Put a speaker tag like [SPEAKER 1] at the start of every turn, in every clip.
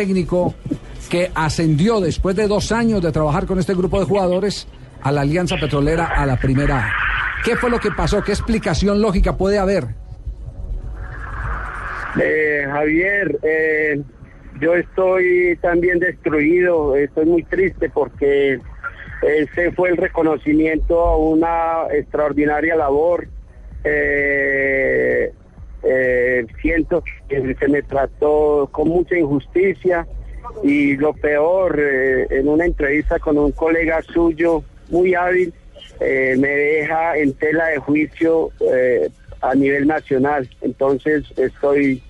[SPEAKER 1] Técnico que ascendió después de dos años de trabajar con este grupo de jugadores a la Alianza Petrolera a la primera. ¿Qué fue lo que pasó? ¿Qué explicación lógica puede haber?
[SPEAKER 2] Eh, Javier, eh, yo estoy también destruido, estoy muy triste porque ese fue el reconocimiento a una extraordinaria labor. Eh, eh, siento que se me trató con mucha injusticia y lo peor, eh, en una entrevista con un colega suyo muy hábil, eh, me deja en tela de juicio eh, a nivel nacional. Entonces estoy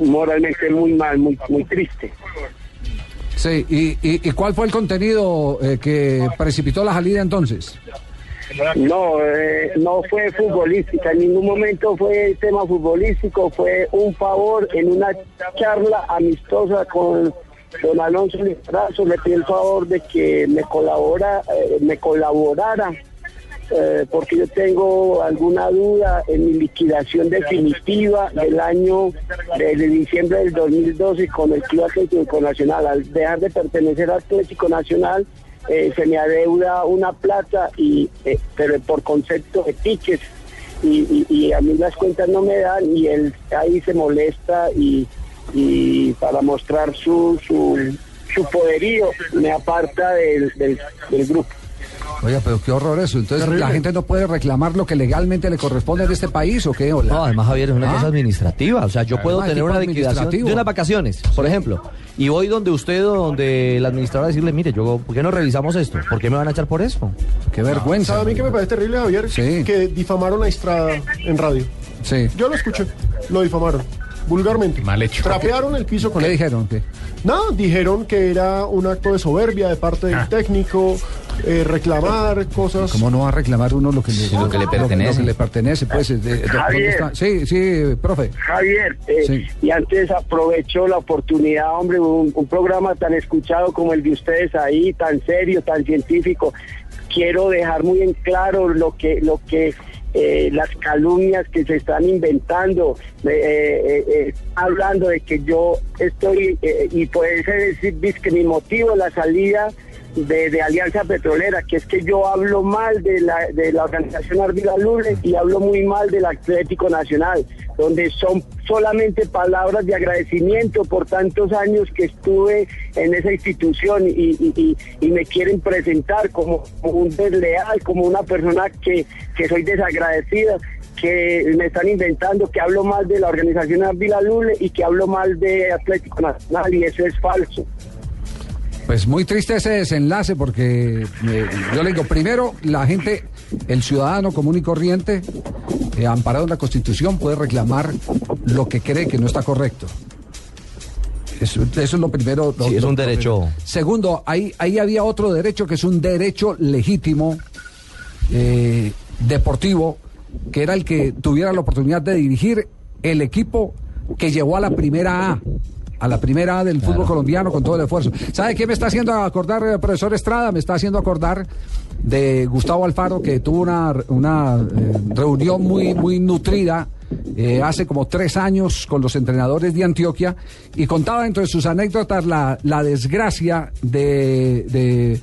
[SPEAKER 2] moralmente muy mal, muy, muy triste.
[SPEAKER 1] Sí, ¿y, y- y cuál fue el contenido que precipitó la salida entonces?
[SPEAKER 2] No, eh, no fue futbolística, en ningún momento fue tema futbolístico, fue un favor en una charla amistosa con don Alonso Listrazo, le pedí el favor de que me colabora, eh, me colaborara, eh, porque yo tengo alguna duda en mi liquidación definitiva del año de, de diciembre del 2012 con el Club Atlético Nacional. Al dejar de pertenecer al Atlético Nacional, eh, se me adeuda una plata, y eh, pero por concepto de tickets. Y, a mí las cuentas no me dan y él ahí se molesta y, para mostrar su, su, su poderío me aparta del, del grupo.
[SPEAKER 1] Oye, pero qué horror eso. Entonces, ¿la gente no puede reclamar lo que legalmente le corresponde en este país o qué? Hola.
[SPEAKER 3] No, además, Javier, es una
[SPEAKER 1] Ah.
[SPEAKER 3] cosa administrativa. O sea, yo puedo
[SPEAKER 1] Además,
[SPEAKER 3] tener una liquidación de unas vacaciones, por ejemplo, y voy donde usted o donde el administrador a decirle, mire, yo, ¿por qué no revisamos esto? ¿Por qué me van a echar por eso?
[SPEAKER 1] Qué vergüenza.
[SPEAKER 4] ¿Sabe a mí que me parece terrible, Javier?
[SPEAKER 1] Sí.
[SPEAKER 4] Que difamaron a Estrada en radio.
[SPEAKER 1] Sí.
[SPEAKER 4] Yo lo escuché, lo difamaron. Vulgarmente.
[SPEAKER 5] Mal hecho.
[SPEAKER 4] Trapearon el piso con
[SPEAKER 1] ¿Qué
[SPEAKER 4] él.
[SPEAKER 1] dijeron? ¿Qué?
[SPEAKER 4] No, dijeron que era un acto de soberbia de parte del técnico, eh, reclamar cosas.
[SPEAKER 1] ¿Cómo no va a reclamar uno lo que le,
[SPEAKER 5] Lo que le pertenece.
[SPEAKER 1] Lo que le pertenece, pues. de- de- ¿dónde
[SPEAKER 2] Javier.
[SPEAKER 1] está? Sí, sí, profe.
[SPEAKER 2] Javier, eh,
[SPEAKER 1] Sí.
[SPEAKER 2] y antes aprovecho la oportunidad, hombre, un, un programa tan escuchado como el de ustedes ahí, tan serio, tan científico. Quiero dejar muy en claro lo que, lo que eh, las calumnias que se están inventando, eh, eh, eh, hablando de que yo estoy, eh, y puede ser decir que mi motivo la salida de, Alianza Petrolera, que es que yo hablo mal de la, de la organización Ardila Lule y hablo muy mal del Atlético Nacional, donde son solamente palabras de agradecimiento por tantos años que estuve en esa institución y, y- me quieren presentar como, como un desleal, como una persona que, que soy desagradecida que me están inventando que hablo mal de la organización Ardila Lule y que hablo mal de Atlético Nacional y eso es falso.
[SPEAKER 1] Pues muy triste ese desenlace porque eh, yo le digo, primero, la gente, el ciudadano común y corriente, eh, amparado en la Constitución, puede reclamar lo que cree que no está correcto. Eso, eso es lo primero. lo-
[SPEAKER 3] Sí, es
[SPEAKER 1] lo-
[SPEAKER 3] un derecho.
[SPEAKER 1] Segundo, ahí, ahí había otro derecho que es un derecho legítimo, eh, deportivo, que era el que tuviera la oportunidad de dirigir el equipo que llevó a la primera A. A la primera del fútbol colombiano con todo el esfuerzo. ¿Sabe qué me está haciendo acordar, eh, profesor Estrada? Me está haciendo acordar de Gustavo Alfaro, que tuvo una, una eh, reunión muy, muy nutrida eh, hace como tres años con los entrenadores de Antioquia y contaba dentro de sus anécdotas la, la desgracia de, de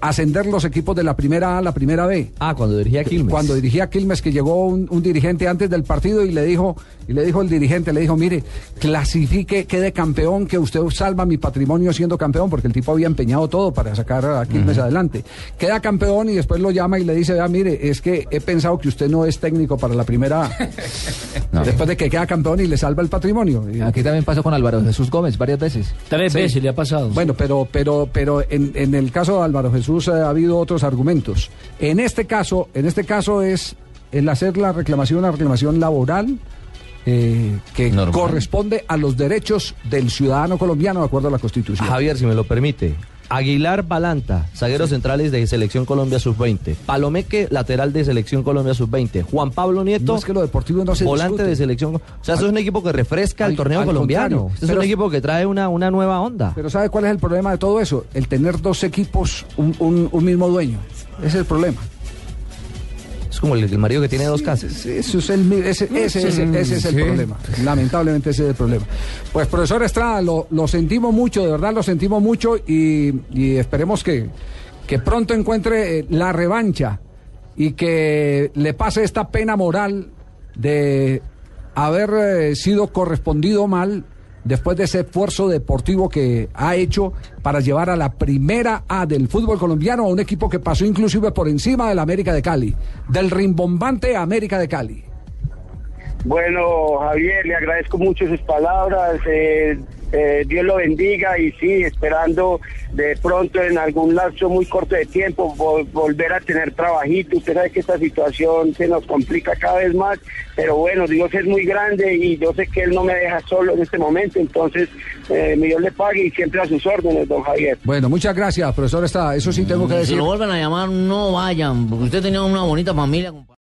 [SPEAKER 1] ascender los equipos de la primera A a la primera B.
[SPEAKER 3] Ah, cuando dirigía Quilmes.
[SPEAKER 1] Cuando dirigía Quilmes, que llegó un, un dirigente antes del partido y le dijo, y le dijo el dirigente, le dijo, mire, clasifique, quede campeón, que usted salva mi patrimonio siendo campeón, porque el tipo había empeñado todo para sacar a Quilmes adelante. Queda campeón y después lo llama y le dice, vea, mire, es que he pensado que usted no es técnico para la primera A. Después de que queda campeón y le salva el patrimonio.
[SPEAKER 5] Aquí también pasó con Álvaro Jesús Gómez varias veces.
[SPEAKER 6] Tres veces le ha pasado.
[SPEAKER 1] Bueno, pero, pero, pero en, en el caso de Álvaro Jesús eh, ha habido otros argumentos. En este caso, en este caso es el hacer la reclamación, una reclamación laboral eh, que
[SPEAKER 3] Normal.
[SPEAKER 1] corresponde a los derechos del ciudadano colombiano de acuerdo a la Constitución.
[SPEAKER 3] Javier, si me lo permite. Aguilar Balanta, zagueros centrales de Selección Colombia Sub-20. Palomeque, lateral de Selección Colombia Sub-20. Juan Pablo Nieto,
[SPEAKER 1] No es que lo deportivo no se
[SPEAKER 3] volante
[SPEAKER 1] discute.
[SPEAKER 3] de Selección. O sea, eso es un equipo que refresca el torneo colombiano. Este es un equipo que trae una, una nueva onda.
[SPEAKER 1] Pero ¿sabe cuál es el problema de todo eso? El tener dos equipos, un, un- un mismo dueño. Ese es el problema.
[SPEAKER 3] Es como el, el marido que tiene dos casas.
[SPEAKER 1] Sí, Eso es el, ese, ese, ese- ese es el problema. Lamentablemente ese es el problema. Pues profesor Estrada, lo, lo sentimos mucho, de verdad lo sentimos mucho y, y esperemos que, que pronto encuentre eh, la revancha y que le pase esta pena moral de haber eh, sido correspondido mal después de ese esfuerzo deportivo que ha hecho para llevar a la primera A del fútbol colombiano a un equipo que pasó inclusive por encima del América de Cali, del rimbombante América de Cali.
[SPEAKER 2] Bueno, Javier, le agradezco mucho sus palabras. eh, eh, Dios lo bendiga y sí, esperando de pronto en algún lapso muy corto de tiempo vol- volver a tener trabajito. Usted sabe que esta situación se nos complica cada vez más, pero bueno, Dios es muy grande y yo sé que Él no me deja solo en este momento, entonces eh, mi Dios le pague y siempre a sus órdenes, don Javier.
[SPEAKER 1] Bueno, muchas gracias, profesor Estrada. Eso sí tengo que
[SPEAKER 6] Si
[SPEAKER 1] decir.
[SPEAKER 6] lo vuelven a llamar, no vayan, porque usted tenía una bonita familia.